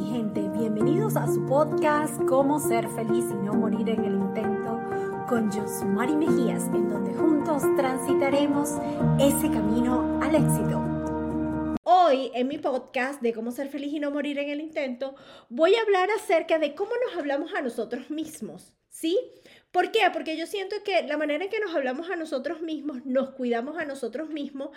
mi gente, bienvenidos a su podcast Cómo ser feliz y no morir en el intento con Josmari Mejías, en donde juntos transitaremos ese camino al éxito. Hoy en mi podcast de cómo ser feliz y no morir en el intento, voy a hablar acerca de cómo nos hablamos a nosotros mismos, ¿sí? ¿Por qué? Porque yo siento que la manera en que nos hablamos a nosotros mismos, nos cuidamos a nosotros mismos,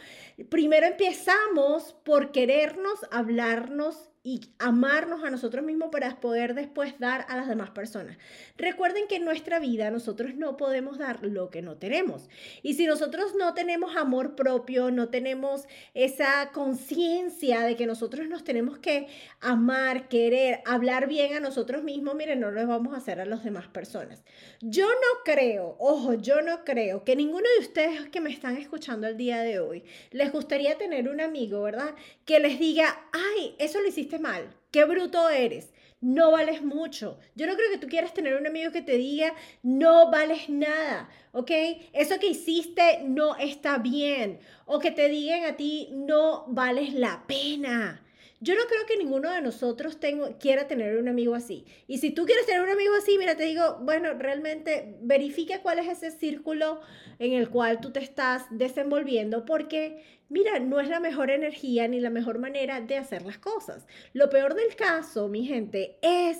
primero empezamos por querernos, hablarnos y amarnos a nosotros mismos para poder después dar a las demás personas. Recuerden que en nuestra vida nosotros no podemos dar lo que no tenemos. Y si nosotros no tenemos amor propio, no tenemos esa conciencia de que nosotros nos tenemos que amar, querer, hablar bien a nosotros mismos, miren, no lo vamos a hacer a las demás personas. Yo no creo, ojo, yo no creo que ninguno de ustedes que me están escuchando el día de hoy les gustaría tener un amigo, ¿verdad? Que les diga, ay, eso lo hiciste mal, qué bruto eres, no vales mucho. Yo no creo que tú quieras tener un amigo que te diga, no vales nada, ¿ok? Eso que hiciste no está bien. O que te digan a ti, no vales la pena. Yo no creo que ninguno de nosotros tengo, quiera tener un amigo así. Y si tú quieres tener un amigo así, mira, te digo, bueno, realmente verifica cuál es ese círculo en el cual tú te estás desenvolviendo, porque, mira, no es la mejor energía ni la mejor manera de hacer las cosas. Lo peor del caso, mi gente, es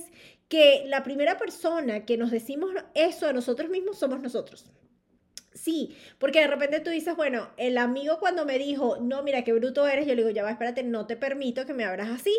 que la primera persona que nos decimos eso a nosotros mismos somos nosotros. Sí, porque de repente tú dices, bueno, el amigo cuando me dijo, no, mira qué bruto eres, yo le digo, ya va, espérate, no te permito que me abras así.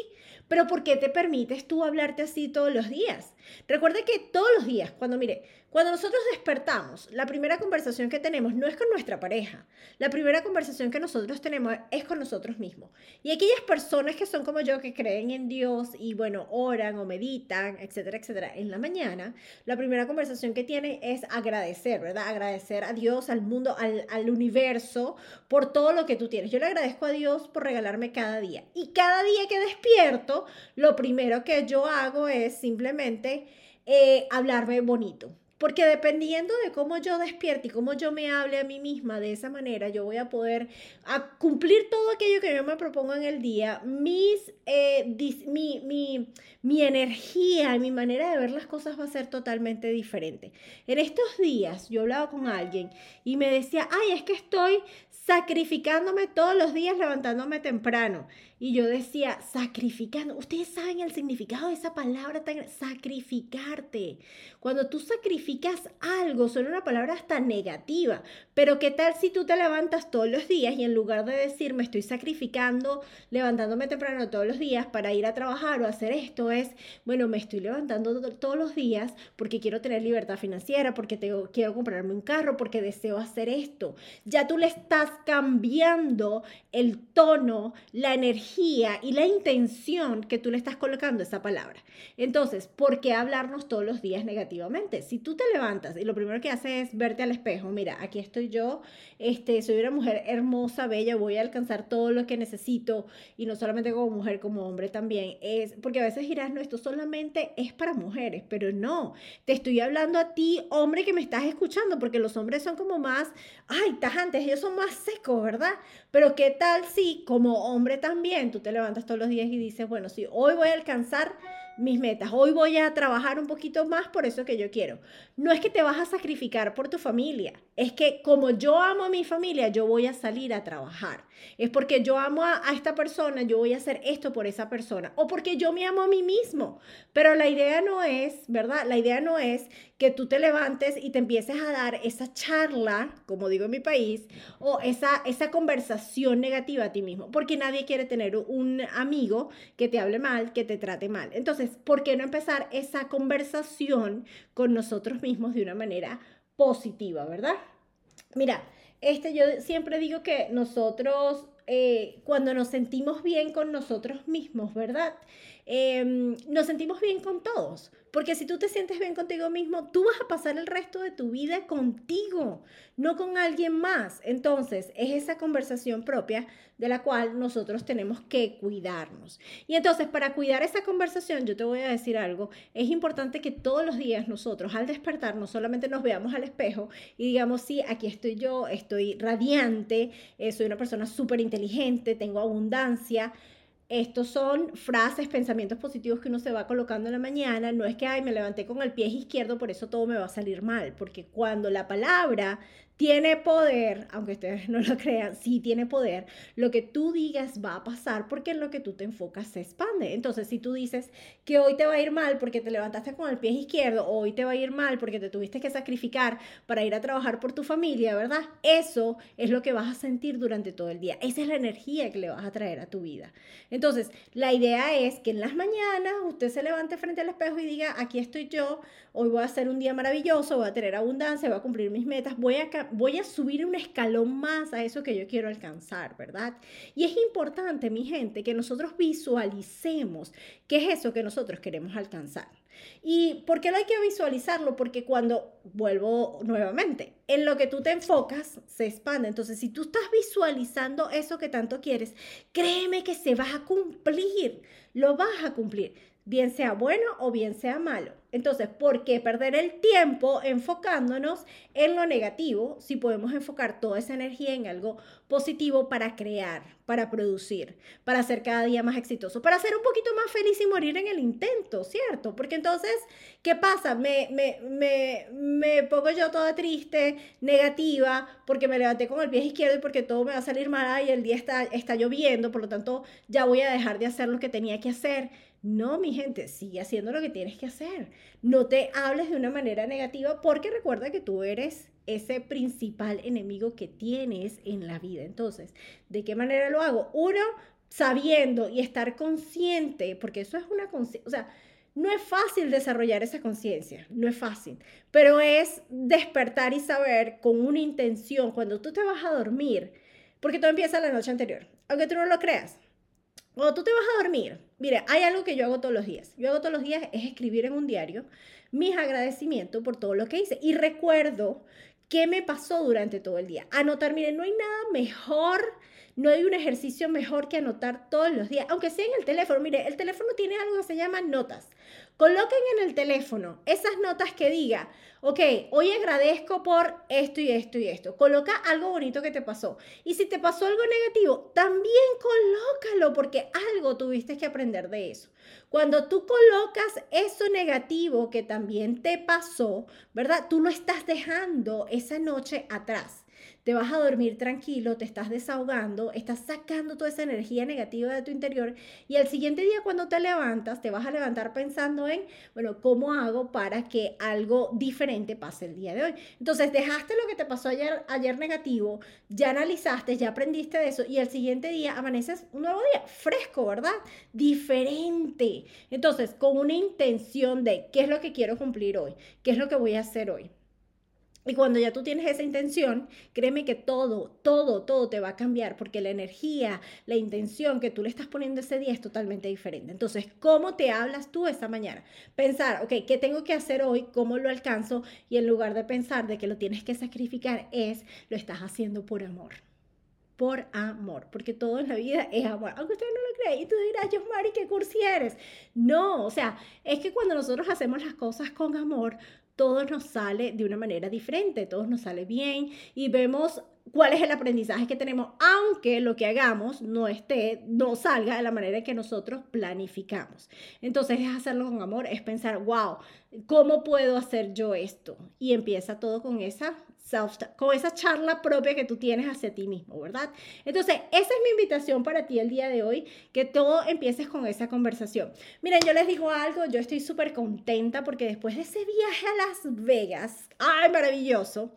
Pero ¿por qué te permites tú hablarte así todos los días? Recuerda que todos los días, cuando mire, cuando nosotros despertamos, la primera conversación que tenemos no es con nuestra pareja. La primera conversación que nosotros tenemos es con nosotros mismos. Y aquellas personas que son como yo, que creen en Dios y bueno, oran o meditan, etcétera, etcétera, en la mañana, la primera conversación que tienen es agradecer, ¿verdad? Agradecer a Dios, al mundo, al, al universo, por todo lo que tú tienes. Yo le agradezco a Dios por regalarme cada día. Y cada día que despierto, lo primero que yo hago es simplemente eh, hablarme bonito. Porque dependiendo de cómo yo despierte y cómo yo me hable a mí misma de esa manera, yo voy a poder a cumplir todo aquello que yo me propongo en el día, mis, eh, mi, mi, mi energía mi manera de ver las cosas va a ser totalmente diferente. En estos días yo hablaba con alguien y me decía, ay, es que estoy sacrificándome todos los días levantándome temprano. Y yo decía, sacrificando. Ustedes saben el significado de esa palabra tan sacrificarte. Cuando tú sacrificas algo, suena una palabra hasta negativa. Pero ¿qué tal si tú te levantas todos los días y en lugar de decir me estoy sacrificando, levantándome temprano todos los días para ir a trabajar o hacer esto, es, bueno, me estoy levantando todos los días porque quiero tener libertad financiera, porque tengo, quiero comprarme un carro, porque deseo hacer esto. Ya tú le estás cambiando el tono, la energía y la intención que tú le estás colocando a esa palabra. Entonces, ¿por qué hablarnos todos los días negativamente? Si tú te levantas y lo primero que haces es verte al espejo, mira, aquí estoy yo, este, soy una mujer hermosa, bella, voy a alcanzar todo lo que necesito y no solamente como mujer, como hombre también, es porque a veces dirás, no, esto solamente es para mujeres, pero no, te estoy hablando a ti, hombre que me estás escuchando, porque los hombres son como más, ay, tajantes, ellos son más secos, ¿verdad? Pero ¿qué tal si como hombre también tú te levantas todos los días y dices, bueno, sí, hoy voy a alcanzar mis metas. Hoy voy a trabajar un poquito más por eso que yo quiero. No es que te vas a sacrificar por tu familia, es que como yo amo a mi familia, yo voy a salir a trabajar. Es porque yo amo a, esta persona, yo voy a hacer esto por esa persona. O porque yo me amo a mí mismo. Pero la idea no es, ¿verdad? La idea no es que tú te levantes y te empieces a dar esa charla, como digo en mi país, o esa, esa conversación negativa a ti mismo. Porque nadie quiere tener un amigo que te hable mal, que te trate mal. Entonces, ¿por qué no empezar esa conversación con nosotros mismos de una manera positiva, verdad? Mira, este, yo siempre digo que nosotros, eh, cuando nos sentimos bien con nosotros mismos, ¿verdad? Em, nos sentimos bien con todos. Porque si tú te sientes bien contigo mismo, tú vas a pasar el resto de tu vida contigo, no con alguien más. Entonces, es esa conversación propia de la cual nosotros tenemos que cuidarnos. Y entonces, para cuidar esa conversación, yo te voy a decir algo, es importante que todos los días nosotros al despertar no solamente nos veamos al espejo y digamos, sí, aquí estoy yo, estoy radiante, eh, soy una persona súper inteligente, tengo abundancia estos son frases, pensamientos positivos que uno se va colocando en la mañana. No es que, ay, me levanté con el pie izquierdo, por eso todo me va a salir mal. Porque cuando la palabra tiene poder, aunque ustedes no lo crean, sí tiene poder, lo que tú digas va a pasar porque en lo que tú te enfocas se expande. Entonces, si tú dices que hoy te va a ir mal porque te levantaste con el pie izquierdo, hoy te va a ir mal porque te tuviste que sacrificar para ir a trabajar por tu familia, ¿verdad? Eso es lo que vas a sentir durante todo el día. Esa es la energía que le vas a traer a tu vida. Entonces, la idea es que en las mañanas usted se levante frente al espejo y diga, aquí estoy yo, hoy voy a hacer un día maravilloso, voy a tener abundancia, voy a cumplir mis metas, voy a voy a subir un escalón más a eso que yo quiero alcanzar, ¿verdad? Y es importante, mi gente, que nosotros visualicemos qué es eso que nosotros queremos alcanzar. ¿Y por qué no hay que visualizarlo? Porque cuando, vuelvo nuevamente, en lo que tú te enfocas, se expande. Entonces, si tú estás visualizando eso que tanto quieres, créeme que se va a cumplir, lo vas a cumplir bien sea bueno o bien sea malo. Entonces, ¿por qué perder el tiempo enfocándonos en lo negativo si podemos enfocar toda esa energía en algo positivo para crear, para producir, para ser cada día más exitoso, para ser un poquito más feliz y morir en el intento, ¿cierto? Porque entonces, ¿qué pasa? Me, me, me, me pongo yo toda triste, negativa, porque me levanté con el pie izquierdo y porque todo me va a salir mal y el día está, está lloviendo, por lo tanto, ya voy a dejar de hacer lo que tenía que hacer no, mi gente, sigue haciendo lo que tienes que hacer. No te hables de una manera negativa porque recuerda que tú eres ese principal enemigo que tienes en la vida. Entonces, ¿de qué manera lo hago? Uno, sabiendo y estar consciente, porque eso es una conciencia, o sea, no es fácil desarrollar esa conciencia, no es fácil, pero es despertar y saber con una intención cuando tú te vas a dormir, porque todo empieza la noche anterior, aunque tú no lo creas. Cuando tú te vas a dormir, mire, hay algo que yo hago todos los días. Yo hago todos los días es escribir en un diario mis agradecimientos por todo lo que hice. Y recuerdo qué me pasó durante todo el día. Anotar, mire, no hay nada mejor, no hay un ejercicio mejor que anotar todos los días, aunque sea en el teléfono. Mire, el teléfono tiene algo que se llama notas. Coloquen en el teléfono esas notas que diga, ok, hoy agradezco por esto y esto y esto. Coloca algo bonito que te pasó. Y si te pasó algo negativo, también colócalo porque algo tuviste que aprender de eso. Cuando tú colocas eso negativo que también te pasó, ¿verdad? Tú lo estás dejando esa noche atrás te vas a dormir tranquilo, te estás desahogando, estás sacando toda esa energía negativa de tu interior y al siguiente día cuando te levantas, te vas a levantar pensando en, bueno, ¿cómo hago para que algo diferente pase el día de hoy? Entonces, dejaste lo que te pasó ayer, ayer negativo, ya analizaste, ya aprendiste de eso y al siguiente día amaneces un nuevo día, fresco, ¿verdad? Diferente. Entonces, con una intención de qué es lo que quiero cumplir hoy, qué es lo que voy a hacer hoy. Y cuando ya tú tienes esa intención, créeme que todo, todo, todo te va a cambiar porque la energía, la intención que tú le estás poniendo ese día es totalmente diferente. Entonces, ¿cómo te hablas tú esa mañana? Pensar, ok, ¿qué tengo que hacer hoy? ¿Cómo lo alcanzo? Y en lugar de pensar de que lo tienes que sacrificar, es, lo estás haciendo por amor por amor, porque todo en la vida es amor. Aunque usted no lo cree, y tú dirás, yo, Mari, qué cursi eres. No, o sea, es que cuando nosotros hacemos las cosas con amor, todo nos sale de una manera diferente, todo nos sale bien y vemos cuál es el aprendizaje que tenemos, aunque lo que hagamos no esté, no salga de la manera que nosotros planificamos. Entonces es hacerlo con amor, es pensar, wow, ¿cómo puedo hacer yo esto? Y empieza todo con esa con esa charla propia que tú tienes hacia ti mismo, ¿verdad? Entonces, esa es mi invitación para ti el día de hoy, que todo empieces con esa conversación. Miren, yo les digo algo, yo estoy súper contenta porque después de ese viaje a Las Vegas, ¡ay, maravilloso!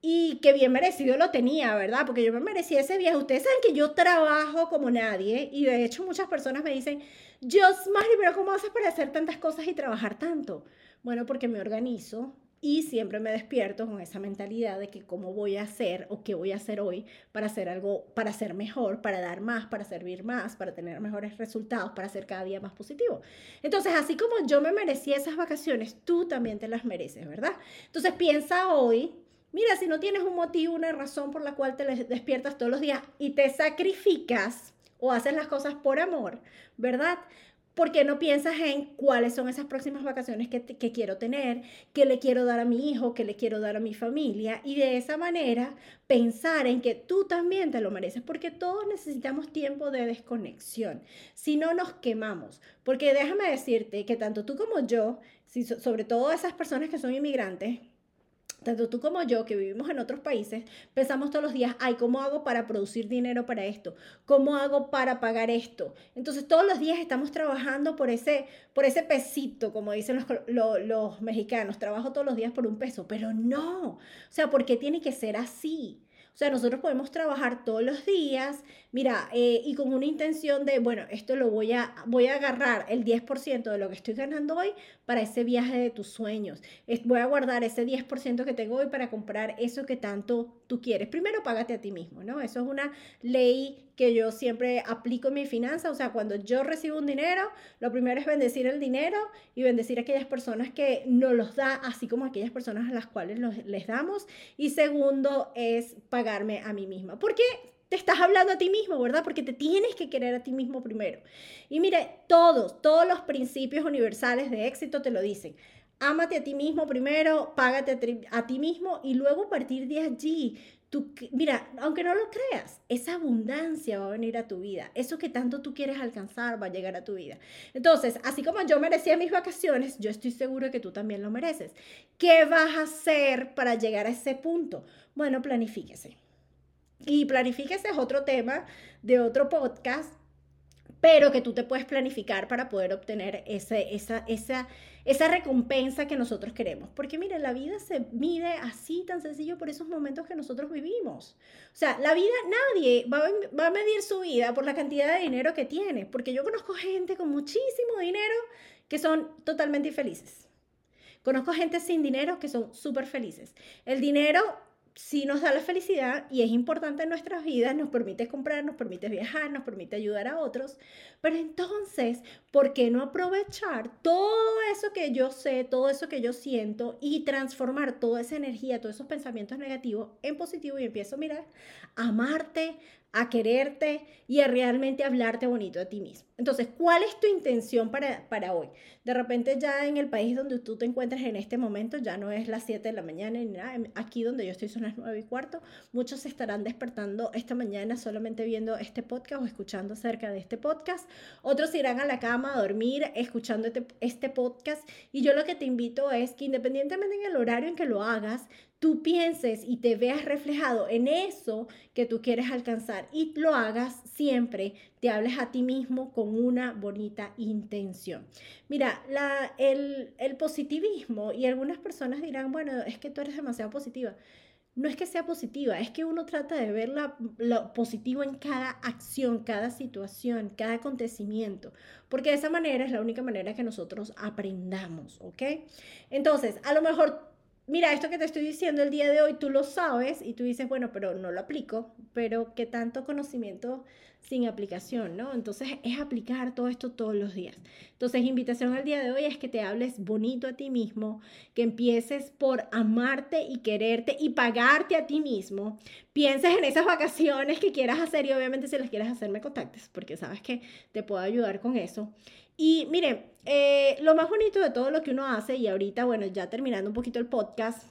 Y que bien merecido lo tenía, ¿verdad? Porque yo me merecía ese viaje. Ustedes saben que yo trabajo como nadie y de hecho muchas personas me dicen, Mari, pero ¿cómo haces para hacer tantas cosas y trabajar tanto? Bueno, porque me organizo, y siempre me despierto con esa mentalidad de que cómo voy a hacer o qué voy a hacer hoy para hacer algo, para ser mejor, para dar más, para servir más, para tener mejores resultados, para ser cada día más positivo. Entonces, así como yo me merecía esas vacaciones, tú también te las mereces, ¿verdad? Entonces, piensa hoy, mira, si no tienes un motivo, una razón por la cual te despiertas todos los días y te sacrificas o haces las cosas por amor, ¿verdad? ¿Por qué no piensas en cuáles son esas próximas vacaciones que, que, quiero tener, qué le quiero dar a mi hijo, qué le quiero dar a mi familia? Y de esa manera pensar en que tú también te lo mereces, porque todos necesitamos tiempo de desconexión, si no nos quemamos. Porque déjame decirte que tanto tú como yo, sobre todo esas personas que son inmigrantes, tanto tú como yo, que vivimos en otros países, pensamos todos los días, ay, ¿cómo hago para producir dinero para esto? ¿Cómo hago para pagar esto? Entonces todos los días estamos trabajando por ese, por ese pesito, como dicen los, los mexicanos, trabajo todos los días por un peso, pero no, o sea, porque tiene que ser así. O sea, nosotros podemos trabajar todos los días, mira, eh, y con una intención de, bueno, esto lo voy a, voy a agarrar el 10% de lo que estoy ganando hoy para ese viaje de tus sueños. Voy a guardar ese 10% que tengo hoy para comprar eso que tanto tú quieres. Primero, págate a ti mismo, ¿no? Eso es una ley que yo siempre aplico en mi finanza. O sea, cuando yo recibo un dinero, lo primero es bendecir el dinero y bendecir a aquellas personas que nos los da, así como aquellas personas a las cuales les damos. Y segundo es pagarme a mí misma. ¿Por qué? te estás hablando a ti mismo, ¿verdad? Porque te tienes que querer a ti mismo primero. Y mire, todos, todos los principios universales de éxito te lo dicen. Ámate a ti mismo primero, págate a ti mismo y luego a partir de allí, mira, aunque no lo creas, esa abundancia va a venir a tu vida. Eso que tanto tú quieres alcanzar va a llegar a tu vida. Entonces, así como yo merecía mis vacaciones, yo estoy seguro que tú también lo mereces. ¿Qué vas a hacer para llegar a ese punto? Bueno, planifíquese. Y planifíquese es otro tema de otro podcast, pero que tú te puedes planificar para poder obtener ese, esa, esa, esa recompensa que nosotros queremos. Porque mire, la vida se mide así tan sencillo por esos momentos que nosotros vivimos. O sea, la vida, nadie va a, va a medir su vida por la cantidad de dinero que tiene, porque yo conozco gente con muchísimo dinero que son totalmente infelices. Conozco gente sin dinero que son súper felices. El dinero sí nos da la felicidad y es importante en nuestras vidas, nos permite comprar, nos permite viajar, nos permite ayudar a otros, pero entonces, ¿por qué no aprovechar todo eso que yo sé, todo eso que yo siento y transformar toda esa energía, todos esos pensamientos negativos en positivo y empiezo, mira, a amarte, a quererte y a realmente hablarte bonito a ti mismo. Entonces, ¿cuál es tu intención para, para hoy? De repente ya en el país donde tú te encuentras en este momento, ya no es las 7 de la mañana ni nada, aquí donde yo estoy son las 9 y cuarto, muchos estarán despertando esta mañana solamente viendo este podcast o escuchando acerca de este podcast, otros irán a la cama a dormir escuchando este, este podcast y yo lo que te invito es que independientemente en el horario en que lo hagas, tú pienses y te veas reflejado en eso que tú quieres alcanzar y lo hagas siempre, te hables a ti mismo con una bonita intención. Mira, el, el positivismo y algunas personas dirán, bueno, es que tú eres demasiado positiva. No es que sea positiva, es que uno trata de ver lo positivo en cada acción, cada situación, cada acontecimiento, porque de esa manera es la única manera que nosotros aprendamos, ¿ok? Entonces, a lo mejor mira, esto que te estoy diciendo el día de hoy, tú lo sabes y tú dices, bueno, pero no lo aplico, pero qué tanto conocimiento sin aplicación, ¿no? Entonces es aplicar todo esto todos los días. Entonces, invitación al día de hoy es que te hables bonito a ti mismo, que empieces por amarte y quererte y pagarte a ti mismo. Pienses en esas vacaciones que quieras hacer y obviamente si las quieres hacer me contactes porque sabes que te puedo ayudar con eso. Y mire, eh, lo más bonito de todo lo que uno hace, y ahorita, bueno, ya terminando un poquito el podcast,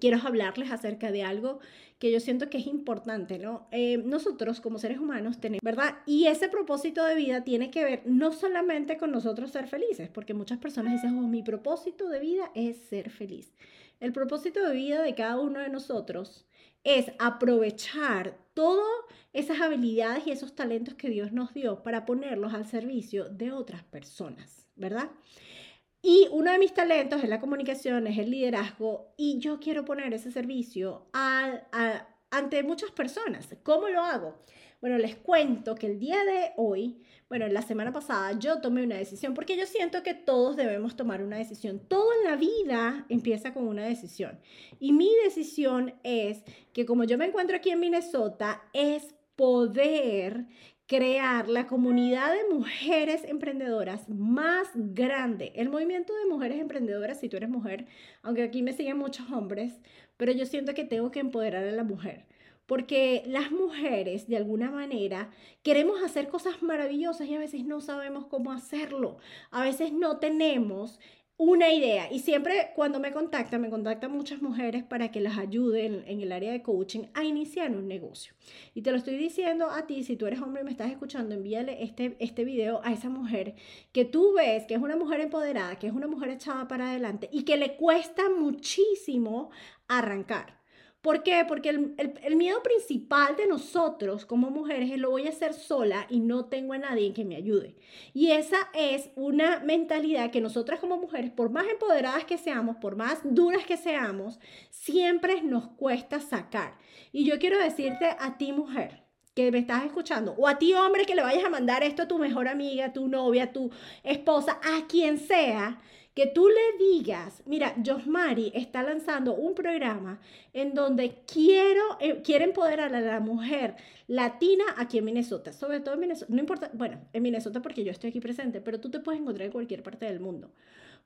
quiero hablarles acerca de algo que yo siento que es importante, ¿no? Eh, nosotros como seres humanos tenemos, ¿verdad? Y ese propósito de vida tiene que ver no solamente con nosotros ser felices, porque muchas personas dicen, oh, mi propósito de vida es ser feliz. El propósito de vida de cada uno de nosotros es aprovechar todas esas habilidades y esos talentos que Dios nos dio para ponerlos al servicio de otras personas, ¿verdad? Y uno de mis talentos es la comunicación, es el liderazgo, y yo quiero poner ese servicio ante muchas personas. ¿Cómo lo hago? Bueno, les cuento que el día de hoy, bueno, la semana pasada yo tomé una decisión porque yo siento que todos debemos tomar una decisión. Todo en la vida empieza con una decisión. Y mi decisión es que como yo me encuentro aquí en Minnesota, es poder crear la comunidad de mujeres emprendedoras más grande. El movimiento de mujeres emprendedoras, si tú eres mujer, aunque aquí me siguen muchos hombres, pero yo siento que tengo que empoderar a la mujer porque las mujeres de alguna manera queremos hacer cosas maravillosas y a veces no sabemos cómo hacerlo. A veces no tenemos una idea. Y siempre cuando me contactan, me contactan muchas mujeres para que las ayuden en el área de coaching a iniciar un negocio. Y te lo estoy diciendo a ti, si tú eres hombre y me estás escuchando, envíale este, este video a esa mujer que tú ves que es una mujer empoderada, que es una mujer echada para adelante y que le cuesta muchísimo arrancar. ¿Por qué? Porque el, miedo principal de nosotros como mujeres es lo voy a hacer sola y no tengo a nadie que me ayude. Y esa es una mentalidad que nosotras como mujeres, por más empoderadas que seamos, por más duras que seamos, siempre nos cuesta sacar. Y yo quiero decirte a ti mujer, que me estás escuchando, o a ti hombre que le vayas a mandar esto a tu mejor amiga, a tu novia, a tu esposa, a quien sea, que tú le digas, mira, Josmari está lanzando un programa en donde quiero, eh, quiere empoderar a la mujer latina aquí en Minnesota, sobre todo en Minnesota, no importa, bueno, en Minnesota porque yo estoy aquí presente, pero tú te puedes encontrar en cualquier parte del mundo.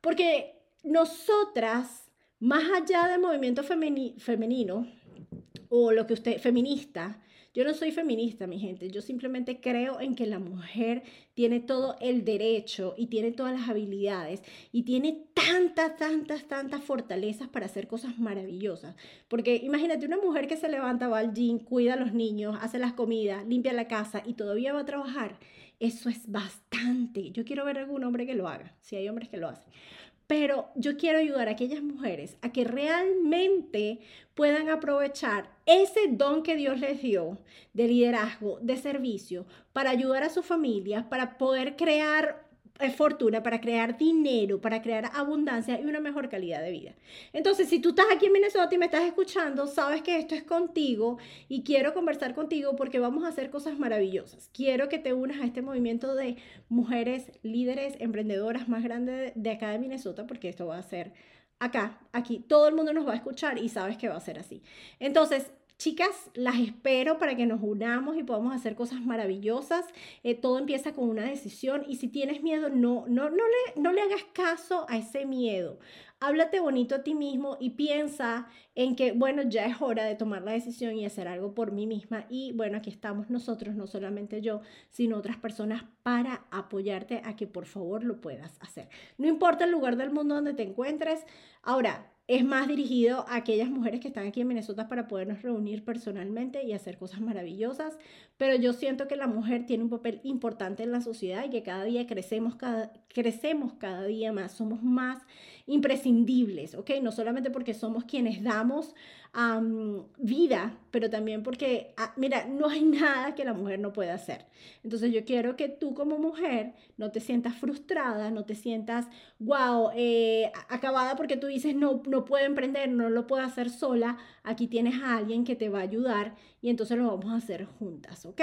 Porque nosotras, más allá del movimiento femenino, o lo que usted, feminista, yo no soy feminista, mi gente, yo simplemente creo en que la mujer tiene todo el derecho y tiene todas las habilidades y tiene tantas, tantas, tantas fortalezas para hacer cosas maravillosas. Porque imagínate una mujer que se levanta, va al gym, cuida a los niños, hace las comidas, limpia la casa y todavía va a trabajar. Eso es bastante. Yo quiero ver algún hombre que lo haga, si hay hombres que lo hacen. Pero yo quiero ayudar a aquellas mujeres a que realmente puedan aprovechar ese don que Dios les dio de liderazgo, de servicio, para ayudar a sus familias, para poder crear fortuna, para crear dinero, para crear abundancia y una mejor calidad de vida. Entonces, si tú estás aquí en Minnesota y me estás escuchando, sabes que esto es contigo y quiero conversar contigo porque vamos a hacer cosas maravillosas. Quiero que te unas a este movimiento de mujeres líderes, emprendedoras más grandes de acá de Minnesota, porque esto va a ser acá, aquí. Todo el mundo nos va a escuchar y sabes que va a ser así. Entonces, Chicas, las espero para que nos unamos y podamos hacer cosas maravillosas. Eh, todo empieza con una decisión y si tienes miedo, no, no, no, le, no le hagas caso a ese miedo. Háblate bonito a ti mismo y piensa en que, bueno, ya es hora de tomar la decisión y hacer algo por mí misma. Y bueno, aquí estamos nosotros, no solamente yo, sino otras personas para apoyarte a que por favor lo puedas hacer. No importa el lugar del mundo donde te encuentres. Ahora, es más dirigido a aquellas mujeres que están aquí en Minnesota para podernos reunir personalmente y hacer cosas maravillosas, pero yo siento que la mujer tiene un papel importante en la sociedad y que cada día crecemos cada, crecemos cada día más, somos más imprescindibles, ¿ok? No solamente porque somos quienes damos vida, pero también porque, ah, mira, no hay nada que la mujer no pueda hacer. Entonces yo quiero que tú como mujer no te sientas frustrada, no te sientas, wow, eh, acabada porque tú dices, no, no puedo emprender, no lo puedo hacer sola. Aquí tienes a alguien que te va a ayudar y entonces lo vamos a hacer juntas, ¿ok?